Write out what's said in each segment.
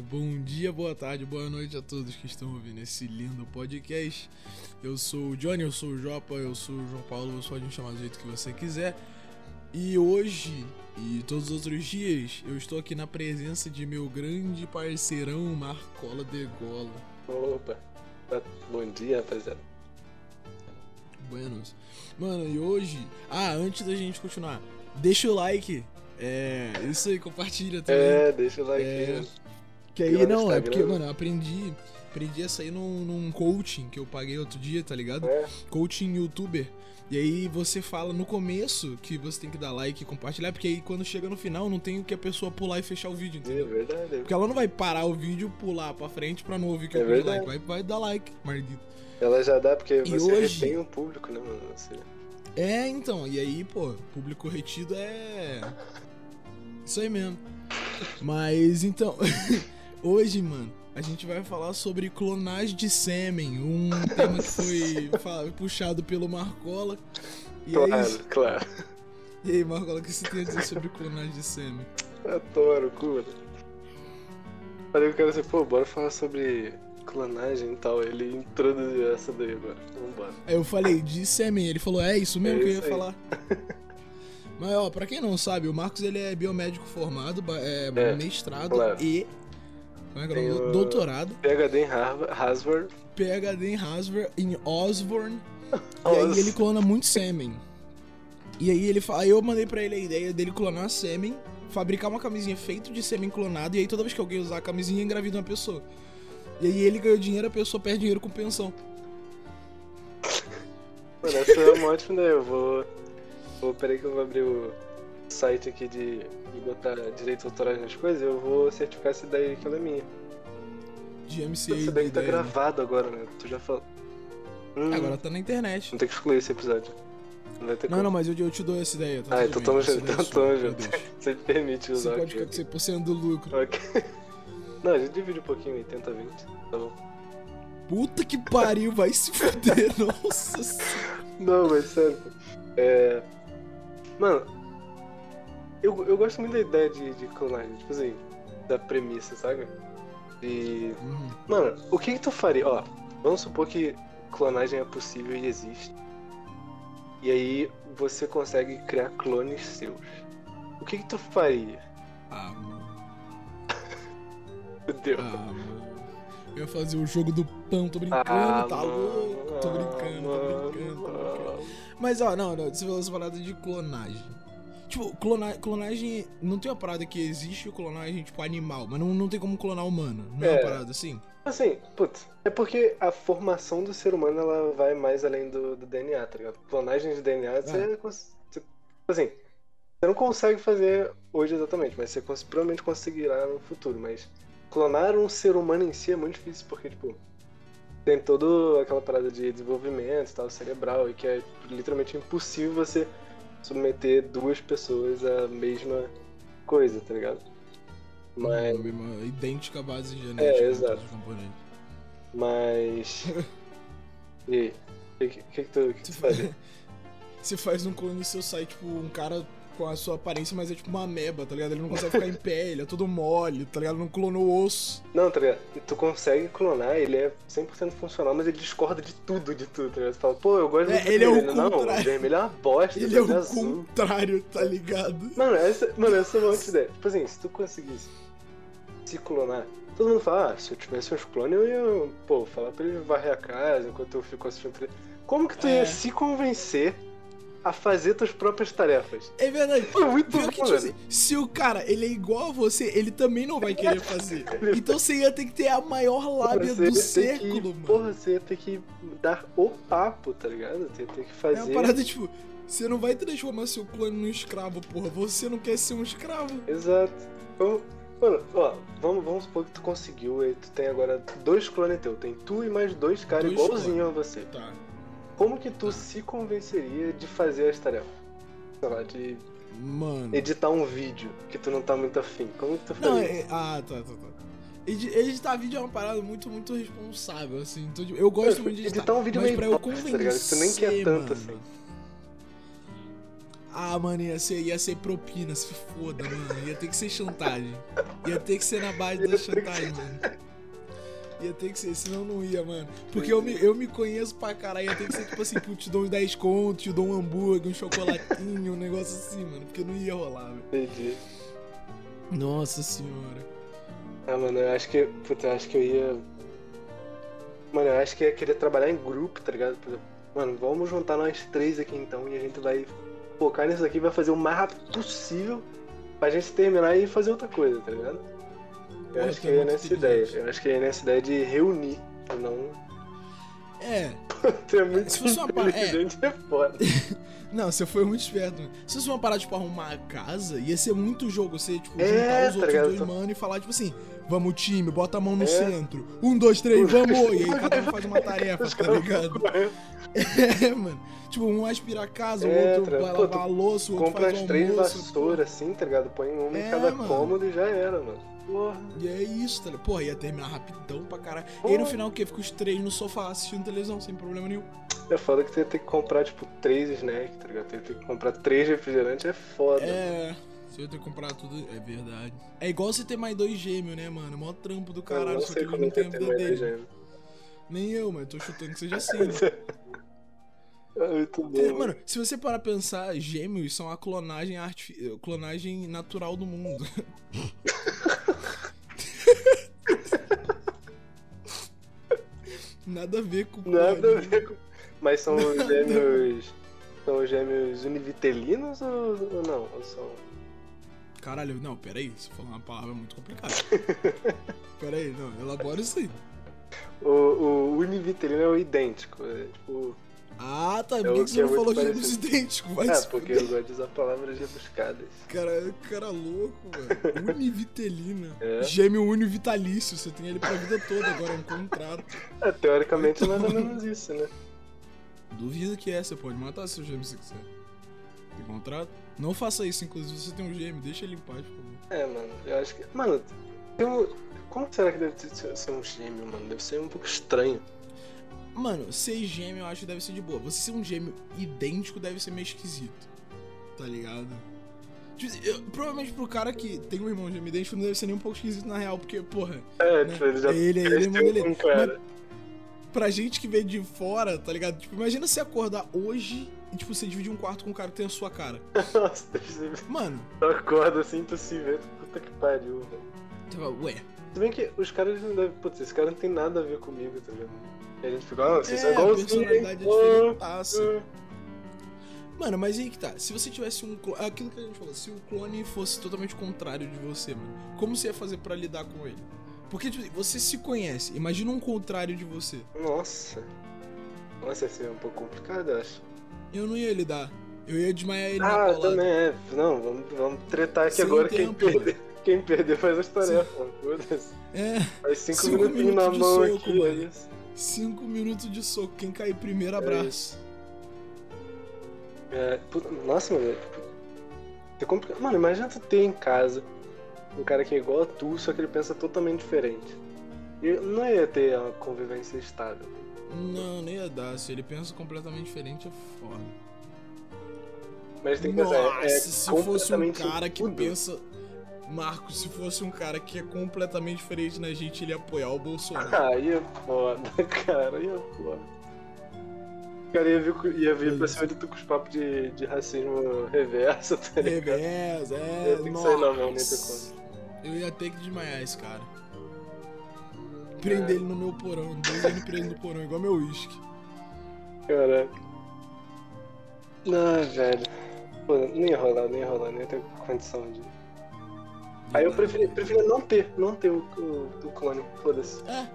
Bom dia, boa tarde, boa noite a todos que estão ouvindo esse lindo podcast. Eu sou o Johnny, eu sou o Jopa, eu sou o João Paulo, você pode me chamar do jeito que você quiser. E hoje e todos os outros dias eu estou aqui na presença de meu grande parceirão Marcola Degola. Opa, bom dia, rapaziada. Buenos. Mano, e hoje. Ah, antes da gente continuar, deixa o like. É, isso aí, compartilha também. É, deixa o like. É, que aí, não, é porque, mano, eu aprendi, aprendi a sair num, num coaching que eu paguei outro dia, tá ligado? É. Coaching youtuber. E aí você fala no começo que você tem que dar like e compartilhar, porque aí quando chega no final não tem o que a pessoa pular e fechar o vídeo, É entendeu? verdade. Porque ela não vai parar o vídeo, pular pra frente pra não ouvir que É eu pus like. verdade. Vai, vai dar like, maldito. Ela já dá porque E você hoje- retém o público, né, mano? Você... É, então, e aí, pô, público retido é. Isso aí mesmo. Mas então, hoje, mano, a gente vai falar sobre clonagem de sêmen, um tema que foi puxado pelo Marcola. E é Claro, isso. claro. E aí, Marcola, o que você tem a dizer sobre clonagem de sêmen? Adoro, cura. Falei pro cara assim, pô, bora falar sobre clonagem e tal. Ele introduziu essa daí agora. Vambora. Aí eu falei, de sêmen, ele falou, é isso mesmo É que eu ia isso aí. falar. Mas, ó, pra quem não sabe, o Marcos, ele é biomédico formado, é, É, mestrado claro. e... Como é que é Doutorado. PHD em Harvard. PhD em Harvard, em Osborne. E aí ele clona muito sêmen. E aí ele aí eu mandei pra ele a ideia dele clonar sêmen, fabricar uma camisinha feita de sêmen clonado, e aí toda vez que alguém usar a camisinha, engravida uma pessoa. E aí ele ganhou dinheiro, a pessoa perde dinheiro com pensão. Mano, essa é uma ótima ideia. Eu vou. vou peraí que eu vou abrir o site aqui de, de botar direitos autorais nas coisas. Eu vou certificar essa ideia que ela é minha. De MCA. De daí tá ideia, né? gravado agora, né? Tu já falou. Hum, Agora tá na internet. Não tem que excluir esse episódio. Não vai ter Não, como. não, mas eu, eu te dou essa ideia. Tá Ah, então tamo essa junto, então tamo junto. Você permite Você usar pode aqui. ficar com 100% do lucro. Ok. Não, a gente divide um pouquinho, 80 20. Tá bom. Puta que pariu, vai se fuder, nossa. Não, mas sério. É. Mano, eu, eu gosto muito da ideia de, de clonagem, tipo assim, da premissa, sabe? E. Uhum. Mano, o que que tu faria? Ó, vamos supor que clonagem é possível e existe. E aí você consegue criar clones seus. O que que tu faria? Ah, mano. Meu Deus. Ah. Eu ia fazer o jogo do pão, tô brincando, Ah, tá louco. Tô brincando, tô brincando, tô brincando. Mas ó, não, não, você falou essa parada de clonagem. Tipo, clona, clonagem. Não tem uma parada que existe clonagem, tipo, animal, mas não, não tem como clonar humano. Não é, uma É. parada assim? Assim, putz, é porque a formação do ser humano ela vai mais além do, do DNA, tá ligado? Clonagem de DNA, você, cons- você- assim, você não consegue fazer hoje exatamente, mas você provavelmente conseguirá no futuro, mas clonar um ser humano em si é muito difícil, porque, tipo, tem toda aquela parada de desenvolvimento e tal, cerebral, e que é literalmente impossível você submeter duas pessoas à mesma coisa, tá ligado? Mas... Mesma idêntica base genética. É, né, exato. Mas. e aí? O que, que, que tu, que tu faria? Você faz um clone no seu site, tipo, um cara com a sua aparência, mas é tipo uma ameba, tá ligado? Ele não consegue ficar em pé, ele é todo mole, tá ligado? Não clonou o osso. Não, tá ligado? Tu consegue clonar, ele é 100% funcional, mas ele discorda de tudo, de tudo, tá ligado? Tu fala, pô, eu gosto É, muito ele é o. Não, contrário. o vermelho é uma bosta, Ele é ele o azul. contrário, tá ligado? Mano, essa, mano, essa é uma outra ideia. Tipo assim, se tu conseguisse se clonar, todo mundo fala, ah, se eu tivesse uns clones, eu ia, pô, falar pra ele varrer a casa enquanto eu fico assistindo Como que tu É. ia se convencer a fazer tuas próprias tarefas? É verdade. É muito Pior bom, que, tipo assim, se o cara ele é igual a você, ele também não vai querer fazer. Então você ia ter que ter a maior lábia Você do século, que, mano. Porra, você ia ter que dar o papo, tá ligado? Você ia ter que É fazer. uma parada, tipo, você não vai transformar seu clone num escravo, porra. Você não quer ser um escravo. Exato. Então, mano, ó, vamos, vamos supor que tu conseguiu e tu tem agora dois clones teus. Tem tu e mais dois caras igualzinho a você. Tá. Como que tu se convenceria de fazer as tarefas? Sei lá, de Mano. editar um vídeo que tu não tá muito afim. Como que tu Não, faria? é... Ah, tá, tá, tá. Edi- Editar vídeo é uma parada muito, muito responsável, assim. Então, tipo, eu gosto muito de editar. editar um vídeo mas meio pra eu bosta, convencer, tá tu nem quer tanto mano. assim. Ah, mano, ia ser, ia ser propina, se foda, mano. Ia ter que ser chantagem. Ia ter que ser na base da chantagem, mano. Ia ter que ser, senão não ia, mano. Porque eu me, eu me conheço pra caralho. Ia ter que ser tipo assim, pô, te dou uns 10 contos, te dou um hambúrguer, um chocolatinho, um negócio assim, mano. Porque não ia rolar, velho. Entendi. Nossa senhora. Ah, mano, eu acho que. Puta, eu acho que eu ia. Mano, eu acho que eu ia querer trabalhar em grupo, tá ligado? Mano, vamos juntar nós três aqui então e a gente vai focar nisso aqui, vai fazer o mais rápido possível pra gente terminar e fazer outra coisa, tá ligado? Eu acho que é nessa ideia. Eu acho que ia nessa ideia de reunir, não É. ter muito Se fosse uma pa- é. é foda. Não, você foi muito esperto, mano. Se fosse uma parada, tipo, arrumar a casa, ia ser muito jogo. Você, tipo, É, juntar os tá outros dois mano e falar, tipo assim, vamos time, bota a mão no É. centro. Um, dois, três, vamos! E aí cada um faz uma tarefa, tá ligado? É, mano. Tipo, um aspira a casa, o É, outro vai lavar a louça, o outro Compra faz as o três almoço. vassouras assim, tá ligado? Põe uma É, em cada mano. cômodo e já era, mano. Porra. E é isso, tá ligado? Porra, ia terminar rapidão pra caralho. E aí no final o quê? Fica os três no sofá assistindo televisão, sem problema nenhum. É foda que tu ia ter que comprar, tipo, três snacks, tá ligado? Tu ia ter que comprar três refrigerantes, é foda. É. Você ia ter que comprar tudo. É verdade. É igual você ter mais dois gêmeos, né, mano? Mó trampo do Eu caralho, não só que sei como não têm a vida mais dele. gêmeo. Nem eu, mas tô chutando que seja assim, né? É muito bom. Mano, se você parar pra pensar, gêmeos são a clonagem, artifi- clonagem natural do mundo. Nada a ver com Nada a ver com. Mas são os gêmeos. São os gêmeos univitelinos ou, ou não? Ou são. Caralho, não, peraí, você falou uma palavra muito complicada. peraí, não, elabora isso aí. O, o univitelino é o idêntico. É, tipo. Ah, tá, É por o que, que você é não falou gêmeos parecido. idênticos? Vai Ah, porque eu gosto de usar palavras rebuscadas. Cara, cara louco, velho. Univitelina. É. Gêmeo univitalício, você tem ele pra vida toda agora, é um contrato. É, teoricamente é Vai mais ou menos isso, né? Duvido que é, você pode matar seu gêmeo se quiser. Tem contrato? Não faça isso, inclusive você tem um gêmeo, deixa ele em paz, por favor. É, mano, eu acho que. Mano, um... como será que deve ser um gêmeo, mano? Deve ser um pouco estranho. Mano, ser gêmeo eu acho que deve ser de boa. Você ser um gêmeo idêntico deve ser meio esquisito. Tá ligado? Tipo, eu- provavelmente pro cara que tem um irmão gêmeo idêntico não deve ser nem um pouco esquisito na real, porque, porra, É, Né? tipo, ele já É ele, ele, ele- pra gente que vê de fora, tá ligado? Tipo, imagina você acordar hoje e, tipo, você dividir um quarto com um cara que tem a sua cara. Nossa, Mano, tu acorda assim, tu se vê, puta que pariu, velho. ué. Se bem que os caras não devem. Putz, esse cara não tem nada a ver comigo, tá ligado? E a gente fica, ah, vocês são É, igualzinhos. personalidade é. Ah, Mano, mas aí que tá. Se você tivesse um clone. Aquilo que a gente falou, se o clone fosse totalmente contrário de você, mano, como você ia fazer pra lidar com ele? Porque, tipo, você se conhece. Imagina um contrário de você. ah. Nossa. Nossa, ia ser um pouco complicado, eu acho. Eu não ia lidar. Eu ia desmaiar ele na Ah, também é. Não, vamos, vamos tretar aqui Sem agora. tempo, quem, perder, quem perder faz as tarefas. Foda-se. É, Faz cinco, Cinco minutinhos na minutos de mão soco, aqui, mano. é isso. cinco minutos de soco. Quem cair primeiro, É abraço. É, puta, nossa, mano. É complicado. Mano, imagina tu ter em casa um cara que é igual a tu, só que ele pensa totalmente diferente. E não ia ter uma convivência estável. Não, nem ia dar. Se ele pensa completamente diferente, é foda. Mas tem que Nossa, pensar, é, é se fosse um cara que tudo. pensa. Marcos, se fosse um cara que é completamente diferente na gente, ele ia apoiar o Bolsonaro. Aí é foda, cara, aí é foda. Cara ia vir, ia vir pra cima de tu com os papos de, de racismo reverso, tá ligado? Revés, é. Eu que sair na mão, nem. Eu ia ter que desmaiar esse cara. Prender É. ele no meu porão, dois anos preso no porão, igual meu uísque. Caraca. Não, velho. Pô, nem ia rolar, nem ia rolar, nem ia ter condição de. Aí eu preferi, preferi não ter, não ter o, o, o clone, foda-se. É.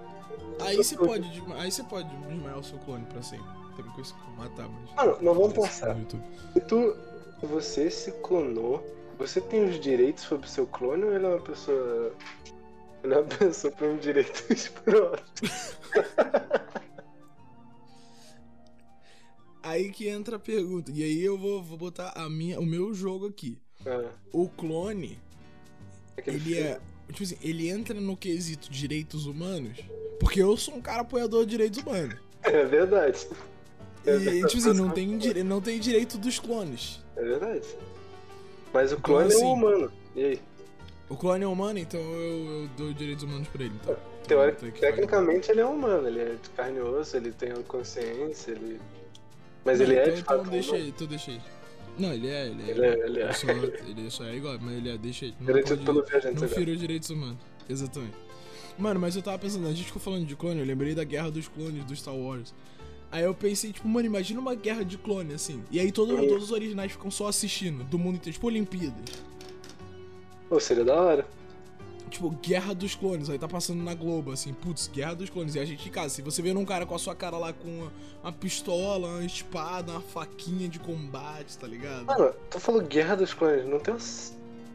Aí você pode desmaiar, aí você pode desmaiar o seu clone pra sempre. Também com isso matar, mas. Mano, mas vamos pensar. Se tu. Você se clonou, você tem os direitos sobre o seu clone ou ele é uma pessoa. Ele é uma pessoa com direitos próprios? Aí que entra a pergunta. E aí eu vou, vou botar a minha, o meu jogo aqui. Ah, O clone, ele é. Tipo assim, ele entra no quesito direitos humanos. Porque eu sou um cara apoiador de direitos humanos. É verdade. E, tipo assim, não tem, dire... não tem direito dos clones. É verdade. Mas o Então, clone é assim, um humano. E aí? O clone é humano, então eu, eu dou direitos humanos pra ele. Então. Teori- Então, tem que fazer. Tecnicamente ele é humano, ele é de carne e osso, ele tem consciência, ele. Mas Não, ele é então, de então fato. deixa humano. ele, então deixa ele. Não, ele é, ele é. Ele é- ele é. Só, ele só é igual, mas ele é, deixa ele. Não Garantido pode- pelo viajante Não fira os direitos humanos. Exatamente. Mano, mas eu tava pensando, a gente ficou falando de clone, eu lembrei da guerra dos clones do Star Wars. Aí eu pensei, tipo, mano, imagina uma guerra de clone, assim. E aí todo, Uhum. todos os originais ficam só assistindo, do mundo inteiro, tipo Olimpíadas. Pô, seria da hora. Tipo, Guerra dos Clones, aí tá passando na Globo, assim, putz, Guerra dos Clones. E a gente em casa, se você vê um cara com a sua cara lá com uma, uma pistola, uma espada, uma faquinha de combate, tá ligado? Mano, tu falou Guerra dos Clones, não tem uma.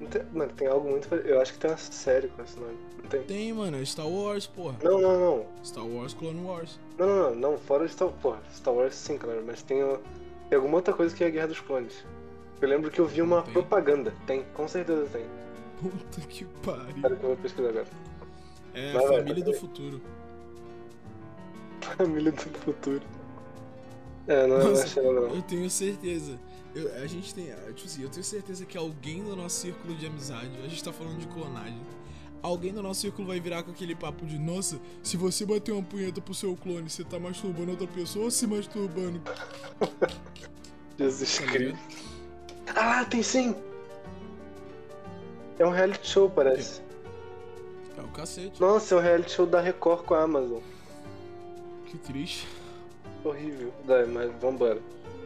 Não tem... Mano, tem algo muito. Eu acho que tem uma série com esse nome. Não tem? Tem, mano, é Star Wars, porra. Não, não, não. Star Wars Clone Wars. Não, não, não, não. Fora de Star Porra, Star Wars sim, claro, mas tem, tem alguma outra coisa que é a Guerra dos Clones. Eu lembro que eu vi uma Tem. propaganda. Tem, com certeza tem. Puta que pariu. Espera que eu vou pesquisar agora. É Vai, família vai. do futuro. Família do futuro. É, não é Nossa, mais não. Eu tenho certeza. Eu- a gente tem. ah, Tipo assim, eu tenho certeza que alguém do nosso círculo de amizade, a gente tá falando de clonagem. Alguém do nosso círculo vai virar com aquele papo de nossa, se você bater uma punheta pro seu clone, você tá masturbando outra pessoa ou se masturbando? Jesus Tá Cristo. Ah, tem sim! É um reality show, parece. É o cacete. Nossa, é um reality show da Record com a Amazon. Que triste. Horrível. Dai, mas vambora.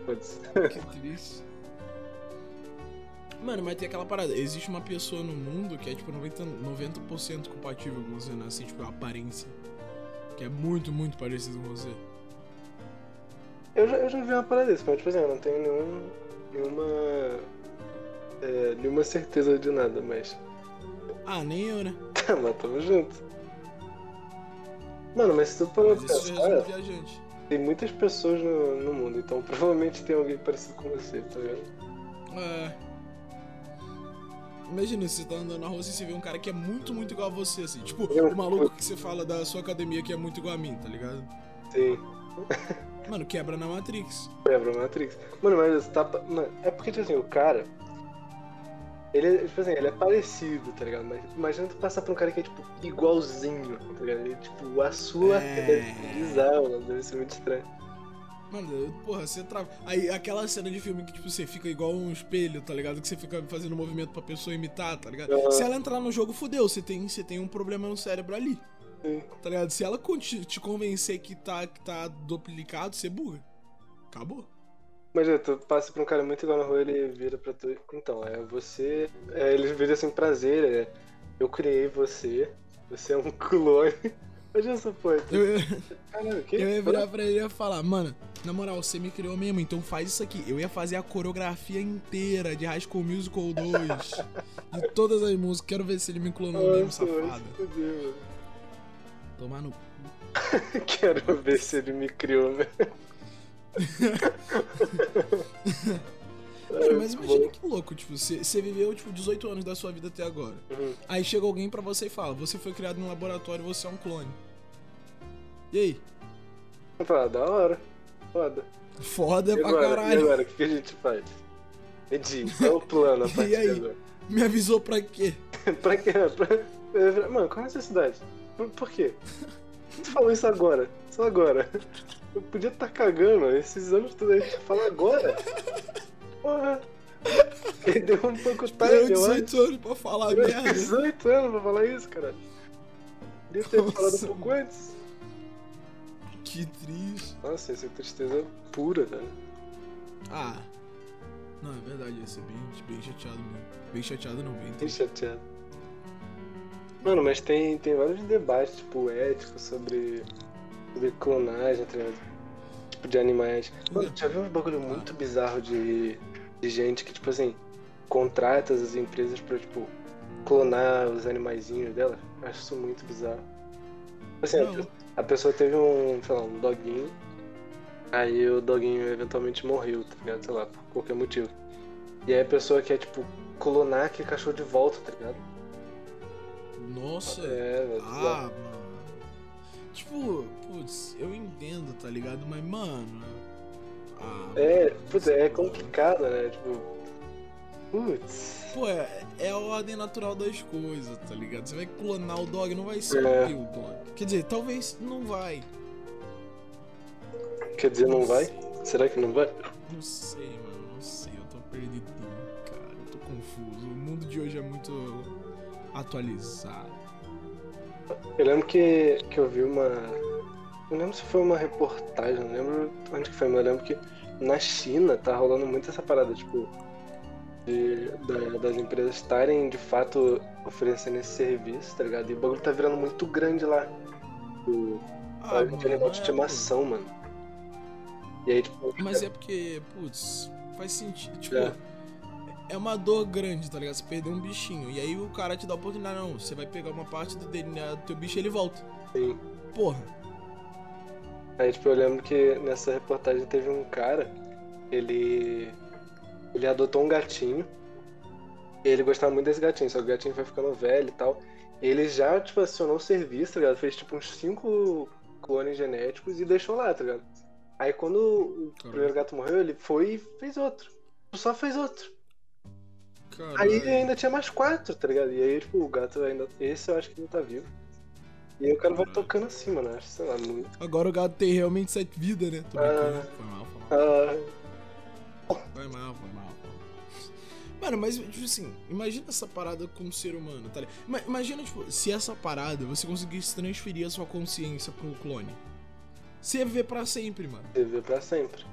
Foda-se. Que triste. Mano, mas tem aquela parada. Existe uma pessoa no mundo que é tipo 90%, 90 compatível com você, né? Assim, tipo, a aparência. Que é muito, muito parecido com você. Eu já, eu já vi uma parada desse, mas tipo assim, eu não tenho nenhum, nenhuma. É, nenhuma certeza de nada, mas. Ah, nem eu, né? mas tamo junto. Mano, mas se tu parar pra pensar, tem muitas pessoas no, no mundo, então provavelmente tem alguém parecido com você, tá vendo? É. Imagina, você tá andando na rua e você vê um cara que é muito, muito igual a você, assim. Tipo, Eu- o maluco que você fala da sua academia que é muito igual a mim, tá ligado? Sim. Mano, quebra na Matrix. Quebra Matrix. Mano, mas tá. Mano, é porque, tipo assim, o cara. Ele é, tipo assim, ele é parecido, tá ligado? Mas imagina tu passar por um cara que é, tipo, igualzinho, tá ligado? Ele, tipo, a sua É. deve ser bizarro, mano, deve ser muito estranho. Mano, porra, você trava. Aí aquela cena de filme que, tipo, você fica igual um espelho, tá ligado? Que você fica fazendo movimento pra pessoa imitar, tá ligado? Aham. Se ela entrar no jogo, fudeu, você tem, você tem um problema no cérebro ali. Sim. Tá ligado? Se ela te convencer que tá, que tá duplicado, você buga. Acabou. Imagina, tu passa por um cara muito igual na rua, ele vira pra tu. Então, é você. É, ele vira assim, prazer, é. Eu criei você, você é um clone. Imagina essa porra. Eu, Caralho, o quê? eu ia virar pra ele e ia falar, mano, na moral, você me criou mesmo, então faz isso aqui. Eu ia fazer a coreografia inteira de High School Musical 2. de todas as músicas. Quero ver se ele me clonou mesmo, Nossa, vai safado. Tomar no. Quero ver se ele me criou, né? Mano, mas imagina que louco, tipo, você você viveu, tipo, 18 anos da sua vida até agora. Uhum. Aí chega alguém pra você e fala, você foi criado num laboratório, você é um clone. E aí? Ah, da hora. Foda. Foda E pra agora, e caralho. agora, o que a gente faz? Edi, qual é o plano a E aí? agora? Me avisou pra quê? pra quê? Pra... Mano, qual é a necessidade? Por, por quê? Tu falou isso agora, só agora. Eu podia estar cagando esses anos todos aí, fala agora. Porra. Perdeu um pouco o Esperou time, eu acho. 18 anos pra falar Tirou merda. 18 anos pra falar isso, cara. Podia ter Nossa, falado um pouco antes. Que triste. Nossa, essa é tristeza pura, velho. Ah. Não, é verdade, ia ser bem, bem chateado mesmo. Bem chateado não, bem Bem triste. chateado. Mano, mas tem, tem vários debates, tipo, éticos sobre, sobre clonagem, tá ligado? Tipo, de animais. Mano, já viu uns bagulho muito bizarro de, de gente que, tipo assim, contrata as empresas pra, tipo, clonar os animaizinhos dela? Eu acho isso muito bizarro. Assim, a a pessoa teve um, sei lá, um doguinho, aí o doguinho eventualmente morreu, tá ligado? Sei lá, por qualquer motivo. E aí a pessoa quer, tipo, clonar aquele cachorro de volta, tá ligado? Nossa. É, velho. Ah, mano. Tipo, putz, eu entendo, tá ligado? Mas, mano. Ah, É, putz, é complicado, né? Tipo. Putz. Pô, é, é a ordem natural das coisas, tá ligado? Você vai clonar o dog, não vai ser É. o dog. Quer dizer, talvez não vai. Quer dizer, não vai? Será que não vai? Não sei, mano, não sei. Eu tô perdido, cara. Eu tô confuso. O mundo de hoje é muito atualizado. Eu lembro que, que eu vi uma. Não lembro se foi uma reportagem, não lembro onde que foi, mas eu lembro que na China tá rolando muito essa parada, tipo, de, da- das empresas estarem de fato oferecendo esse serviço, tá ligado? E o bagulho tá virando muito grande lá. O, Ah, de animal de é, estimação, mano. E aí, tipo. Mas é porque, putz, faz sentido. Tipo, É. é uma dor grande, tá ligado? Você perdeu um bichinho. E aí o cara te dá a oportunidade, não. Você vai pegar uma parte do DNA do teu bicho e ele volta. Sim. Porra. Aí, tipo, eu lembro que nessa reportagem teve um cara, ele. Ele adotou um gatinho. Ele gostava muito desse gatinho, só que o gatinho foi ficando velho e tal. Ele já, tipo, acionou o serviço, tá ligado? Fez, tipo, uns cinco clones genéticos e deixou lá, tá ligado? Aí quando o Caralho. primeiro gato morreu, ele foi e fez outro. Só fez outro. Caralho. Aí ainda tinha mais quatro, tá ligado? E aí, tipo, o gato ainda. Esse eu acho que não tá vivo. E aí o cara vai tocando assim, mano. eu Acho, sei lá, muito. Agora o gato tem realmente sete vidas, né? Tô brincando. Ah. Foi mal, foi mal. Ah, Foi mal, foi mal. Mano, mas, tipo assim, imagina essa parada com um ser humano, tá ligado? Ima- Imagina, tipo, se essa parada você conseguisse transferir a sua consciência pro clone. Você ia viver pra sempre, mano. viver pra sempre.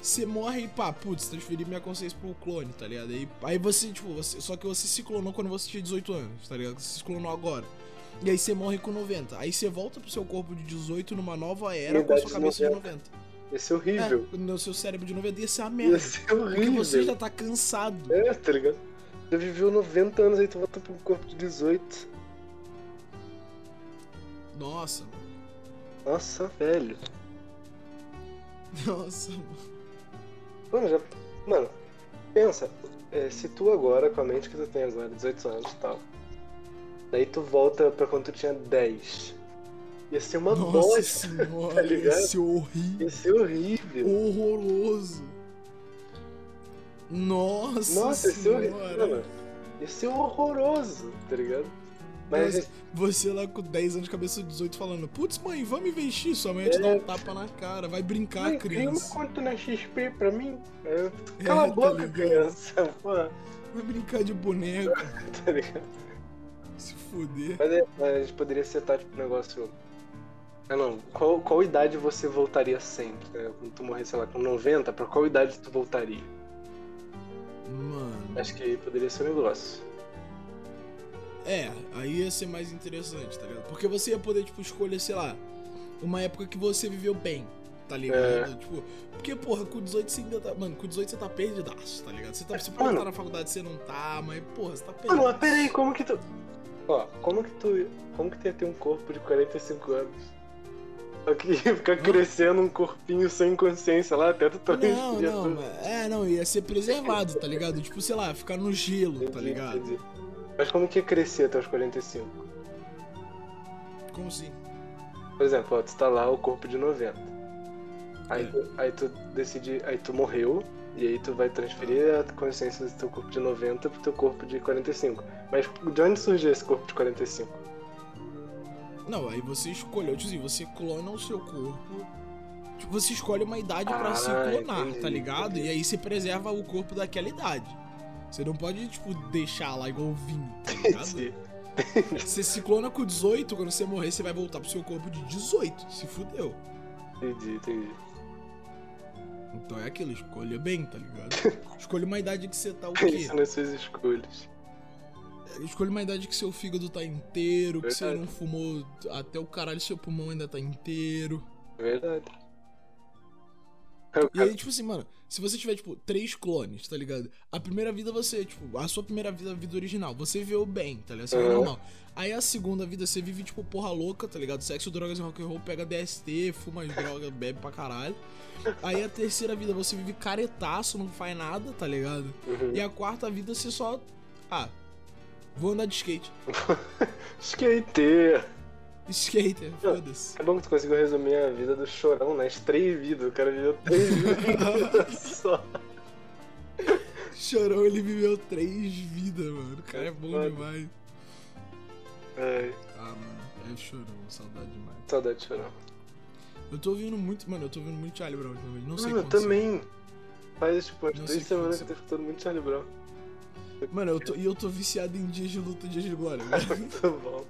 Você morre e pá, putz, transferi minha consciência pro clone, tá ligado? Aí, aí você, tipo, você, só que você se clonou quando você tinha 18 anos, tá ligado? Você se clonou agora. E aí você morre com 90. Aí você volta pro seu corpo de 18 numa nova era com a sua cabeça de 90. Ia ser horrível. É, no seu cérebro de 90 ia ser Ia merda. ser Porque horrível. você já tá cansado. É, tá ligado? Já viveu 90 anos aí, tu volta pro corpo de 18. Nossa, Nossa, velho. nossa. Mano, já. Mano, pensa, é, se tu agora, com a mente que tu tem agora, 18 anos e tal, daí tu volta pra quando tu tinha 10. Ia ser uma Nossa bosta. senhora, tá ligado? esse horrível. Ia ser horrível. Horroroso. Nossa, Nossa, ia ser horrível. senhora. Mano, ia ser horroroso, tá ligado? Mas, Mas você lá com 10 anos, cabeça de 18, falando: Putz, mãe, vamos investir. Sua mãe ia te dar um tapa na cara. Vai brincar, Mãe, cria uma criança. conta na XP pra mim. É, Cala a tá boca, ligado? criança. Pô, Vai brincar de boneco. tá ligado? Se fuder. Mas, é, mas poderia setar tipo um negócio. Ah não, qual, qual idade você voltaria sempre? né? Quando tu morrer, sei lá, com 90, pra qual idade tu voltaria? Mano. Acho que poderia ser um negócio. É, aí ia ser mais interessante, tá ligado? Porque você ia poder, tipo, escolher, sei lá, uma época que você viveu bem, tá ligado? É. Tipo, porque, porra, com 18 você ainda tá. Mano, com 18 você tá perdidaço, tá ligado? Você, tá, você pode Mano. estar na faculdade, você não tá, mas, porra, você tá Mano, perdido. mas peraí, como que tu. Ó, como que tu. Como que tu ia ter um corpo de 45 anos? Só que ia ficar crescendo um corpinho sem consciência lá até tu Não, transferir não, mas- é, não, ia ser preservado, tá ligado? Tipo, sei lá, ficar no gelo, tá Entendi, ligado? entendi. Mas como que ia crescer até os 45? Como assim? Por exemplo, ó, tu tá lá, o corpo de 90. Aí, É. tu, aí tu decide, aí tu morreu, e aí tu vai transferir a consciência do teu corpo de 90 pro teu corpo de 45. Mas de onde surgiu esse corpo de 45? Não, aí você escolheu, tipo assim, você clona o seu corpo. Tipo, você escolhe uma idade pra Ah, se clonar, entendi, tá ligado? entendi. E aí você preserva o corpo daquela idade. Você não pode, tipo, deixar lá igual vinho, tá ligado? Você se clona com 18, quando você morrer, você vai voltar pro seu corpo de 18. Se fudeu. Entendi, entendi. Então é aquilo, escolha bem, tá ligado? Escolha uma idade que você tá o quê? Isso nas suas escolhas. Escolha uma idade que seu fígado tá inteiro, que você Verdade. não fumou até o caralho, seu pulmão ainda tá inteiro. Verdade. O E aí, tipo assim, mano, se você tiver, tipo, três clones, tá ligado? A primeira vida você, tipo, a sua primeira vida, a vida original, você viveu bem, tá ligado? Você Uhum. normal. Aí a segunda vida você vive, tipo, porra louca, tá ligado? Sexo, drogas e rock and roll, pega DST, fuma as drogas, bebe pra caralho. Aí a terceira vida você vive caretaço, não faz nada, tá ligado? Uhum. E a quarta vida você só. Ah, vou andar de skate. Skater! Skater, foda-se. É bom que tu conseguiu resumir a vida do chorão nas três vidas. O cara viveu três vidas só. Chorão, ele viveu três vidas, mano. O cara é bom Foda. demais. Ai, Ah, mano, é chorão, saudade demais. saudade de chorão. Eu tô ouvindo muito, mano, eu tô ouvindo muito Charlie Brown ultimamente. Não sei Mano, eu como também. Faz tipo umas que semanas que aconteceu. eu tô escutando muito Charlie Brown. Mano, eu tô, e eu tô viciado em dias de luta, dias de glória, velho. Muito bom.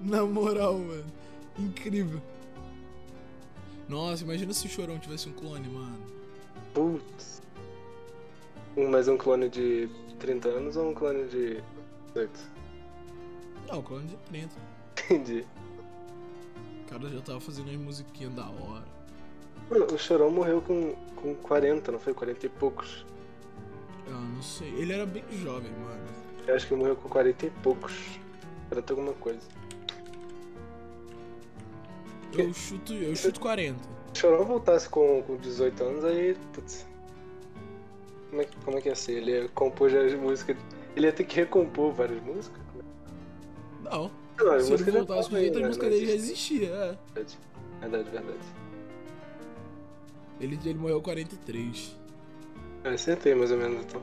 Na moral, mano. Incrível. Nossa, imagina se o Chorão tivesse um clone, mano. Putz. Um, mais um clone de 30 anos ou um clone de 18? Não, clone de 30. Entendi. O cara já tava fazendo as musiquinhas da hora. Mano, o Chorão morreu com, com 40, não foi? 40 e poucos. Ah, não sei. Ele era bem jovem, mano. Eu acho que ele morreu com 40 e poucos. Era alguma coisa. Eu chuto, eu chuto 40. Se o Chorão voltasse com, com 18 anos, aí, putz. Como é, que- como é que ia ser? Ele ia compor já as músicas. Ele ia ter que recompor várias músicas? Não. Não, as Se ele músicas voltasse com estavam aí, jeito, a né? música Não dele já existia. É. Verdade, verdade. verdade. Ele, ele morreu 43. Eu acertei mais ou menos então.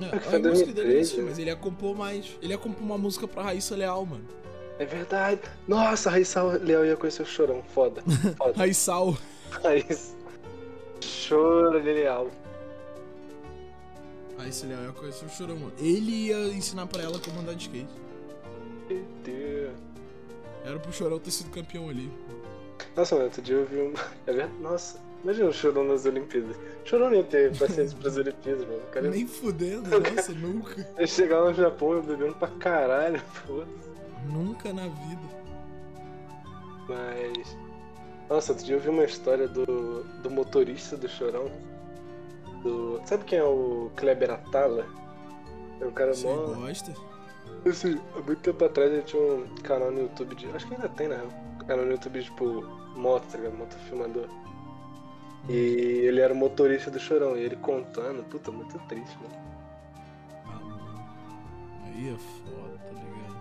É, É a música dele 2013, existia, né? mas ele ia compor mais. Ele ia compor uma música pra Raíssa Leal, mano. É verdade. Nossa, Raíssa Leal ia conhecer o Chorão. Foda. Foda. Raíssal. Raíssa. Choro de Leal. Raíssa Leal ia conhecer o Chorão, mano. Ele ia ensinar pra ela como andar de skate. Meu Deus. Era pro Chorão ter sido campeão ali. Nossa, mano, outro dia eu vi um. É verdade? Nossa, imagina o Chorão nas Olimpíadas. Chorão não ia ter paciência pras Olimpíadas, mano. Cara Nem fudendo, nossa, nunca. ia chegar lá no Japão eu bebendo pra caralho, foda-se. Nunca na vida. Mas. Nossa, outro dia eu vi uma história do, do motorista do Chorão. Do. Sabe quem é o Kleber Atala? É um cara Você mó. gosta? Assim, há muito tempo atrás ele tinha um canal no YouTube de. Acho que ainda tem, real. Um canal no YouTube tipo moto, tá ligado? Motofilmador. E ele era o motorista do Chorão. E ele contando, puta, muito triste, mano. Ah. Aí é foda, tá ligado?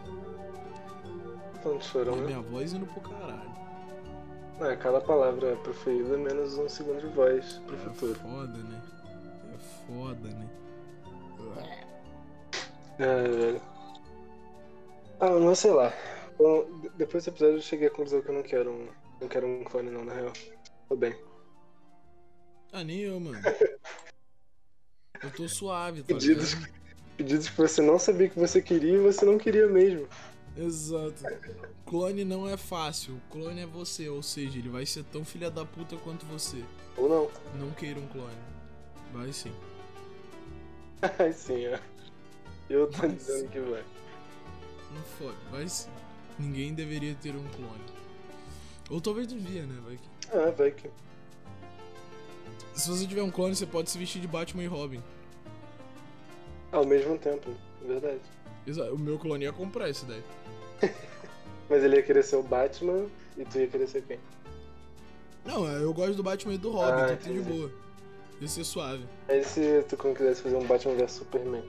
Falando de Chorão, né? minha voz indo pro caralho. Não, é cada palavra proferida menos um segundo de voz pro É futuro. foda, né? É foda, né? É, velho. Ah, mas sei lá. Bom, de- depois desse episódio eu cheguei à conclusão que eu não quero um. Não quero um clone não, na real. Tô bem. Ah, nem eu, mano. Eu tô suave, tá Pedidos. ligado? Pedidos que você não sabia que você queria e você não queria mesmo. Exato. Clone não é fácil. Clone é você, ou seja, ele vai ser tão filha da puta quanto você. Ou não. Não queira um clone. Vai sim. Ai sim, ó. Eu tô Mas- dizendo que vai. Não fode, vai sim. Ninguém deveria ter um clone. Ou talvez devia, né? Vai que... Ah, vai que. Se você tiver um clone, você pode se vestir de Batman e Robin. Ao mesmo tempo, é verdade. Exa- O meu clone ia comprar esse daí. Mas ele ia querer ser o Batman e tu ia querer ser quem? Não, eu gosto do Batman e do Robin, Ah, então tá de boa. Ia ser suave. Aí se tu quisesse fazer um Batman vs Superman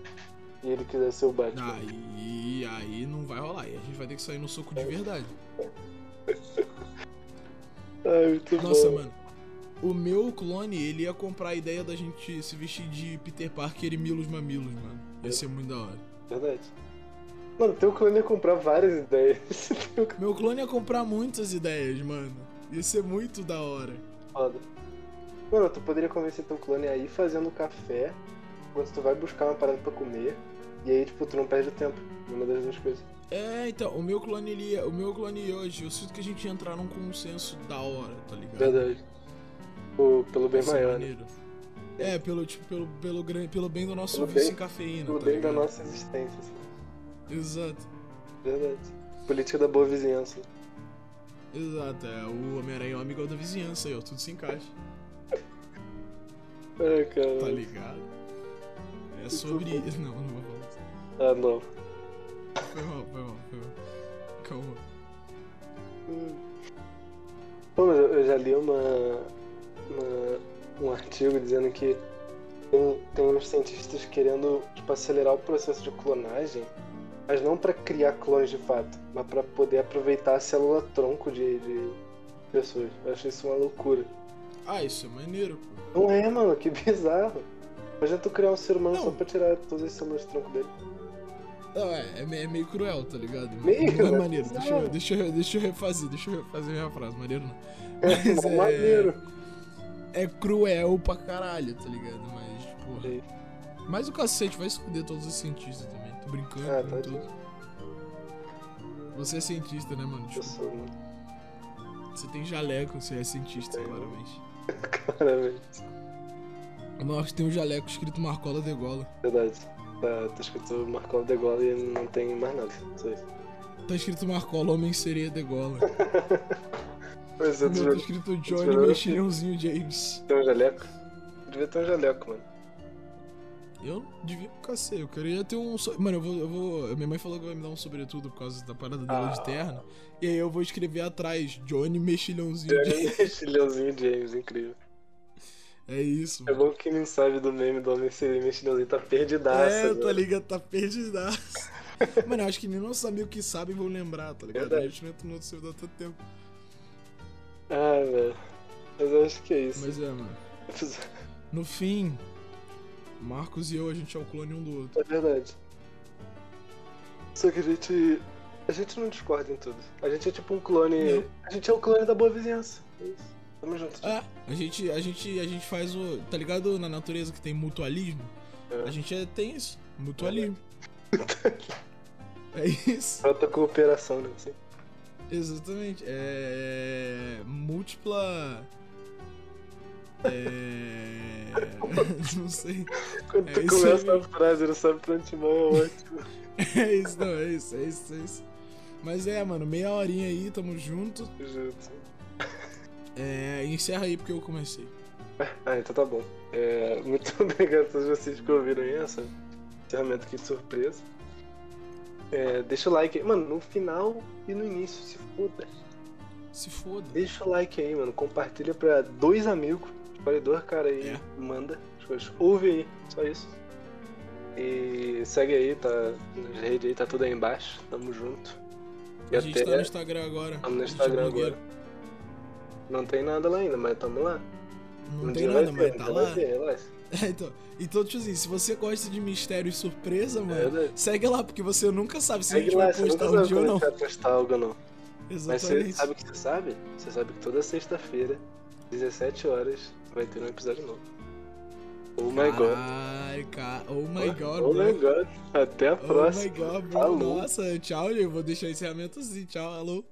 e ele quisesse ser o Batman. Aí, aí não vai rolar. Aí a gente vai ter que sair no soco de verdade. Ai, muito Nossa, bom. mano. O meu clone, ele ia comprar a ideia da gente se vestir de Peter Parker e Milos Mamilos, mano. Ia ser muito da hora. Verdade. Mano, teu clone ia comprar várias ideias. Meu clone ia comprar muitas ideias, mano. Ia ser muito da hora. foda. Mano, tu poderia convencer teu clone a ir fazendo café enquanto tu vai buscar uma parada pra comer. E aí, tipo, tu não perde tempo. Uma das duas coisas. É, então, o meu clone ele ia, o meu clone hoje, eu sinto que a gente ia entrar num consenso da hora, tá ligado? Verdade. Pelo bem maior, né? É, pelo, tipo, pelo, pelo, pelo bem do nosso Pelo vício bem- em cafeína, Pelo tá bem ligado? da nossa existência, assim. Exato. Verdade. Política da boa vizinhança. Exato, é o Homem-Aranha é o amigo da vizinhança aí, ó, tudo se encaixa, Ai, cara. tá ligado? É sobre. Não, não vou falar isso. Ah, não. Foi mal, foi mal, foi mal. Calma. Pô, mas eu já li uma, uma- um artigo dizendo que tem, tem uns cientistas querendo tipo, acelerar o processo de clonagem Mas não pra criar clones de fato, mas pra poder aproveitar a célula tronco de, de pessoas. Eu acho isso uma loucura. Ah, isso é maneiro, pô. Não é, mano, que bizarro. Imagina tu criar um ser humano Não. só pra tirar todas as células de tronco dele. Não, é, é é meio cruel, tá ligado? Meio, não é maneiro. Deixa eu, deixa, eu, deixa eu refazer, deixa eu refazer minha frase. Maneiro não. Mas Mó é, maneiro. É cruel pra caralho, tá ligado? Mas, porra. Sim. Mas o cacete vai esconder todos os cientistas também. Tô brincando com tá tudo. Você é cientista, né, mano? Eu Desculpa. sou, mano. Você tem jaleco, você é cientista, Tenho. claramente. Claramente. Nós tem um jaleco escrito Marcola de Gola. Verdade. Tá, tá escrito Marcola de Gola e não tem mais nada. Tá escrito Marcola Homem Sereia de Gola. Pois é, meu tá escrito Johnny Mexilhãozinho James. tem um jaleco? Devia ter um jaleco, mano. Eu devia ser, eu queria ter um. so- Mano, eu vou, eu vou. Minha mãe falou que vai me dar um sobretudo por causa da parada dela Ah. de terno. E aí eu vou escrever atrás, Johnny Mexilhãozinho Johnny James. Mexilhãozinho James, incrível. É isso, É mano. bom que quem não sabe do meme do Homem Sereia Mexilhãozinho tá perdidaço. É, tá né? ligado? Tá perdidaço. Mano, eu acho que nem nossos amigos que sabem vão lembrar, tá ligado? Verdade. A gente não entra no outro servidor há tanto tempo. Ah, velho. Mas eu acho que é isso. Mas é, mano. No fim, Marcos e eu, a gente é o clone um do outro. É verdade. Só que a gente. A gente não discorda em tudo. A gente é tipo um clone. Não. A gente é o clone da boa vizinhança. É isso. Tamo junto. É, a gente, a gente, a gente faz o. Tá ligado na natureza que tem mutualismo? É. A gente é, tem isso, mutualismo. É isso. Falta cooperação, né? Assim. Exatamente. É. Múltipla. É. Não sei. Quando É tu isso começa a frase, ele sabe pra antemão, é ótimo. É isso, não, é isso, é isso, é isso. Mas é, mano, meia horinha aí, tamo junto. Junto. É, encerra aí porque eu comecei. Ah, então tá bom. É, muito obrigado a todos vocês que ouviram aí essa ferramenta aqui de surpresa. É, deixa o like aí. Mano, no final e no início, se foda. Se foda. Deixa o like aí, mano. Compartilha pra dois amigos. Escolhe dois caras aí. É. Manda. Ouve aí. Só isso. E segue aí, tá nas redes aí, tá tudo aí embaixo. Tamo junto. E A gente até tá no Instagram agora. tamo no é Instagram agora. Não tem nada lá ainda, mas tamo lá. Não Um tem nada, mas tá lá. Vai ter, relaxa. É, então, então, tipo assim, se você gosta de mistério e surpresa, É mano, verdade. segue lá, porque você nunca sabe se a Segue gente lá, vai postar um dia ou não. a vai postar algo ou não. Mas você Exatamente. sabe o que você sabe? Você sabe que toda sexta-feira, 17 horas, vai ter um episódio novo. Oh my god. Caralho, cara. Oh my god, Oh bro. my god. Até a Oh próxima. my god, bro. Nossa, tchau, eu vou deixar o encerramento assim. Tchau, alô.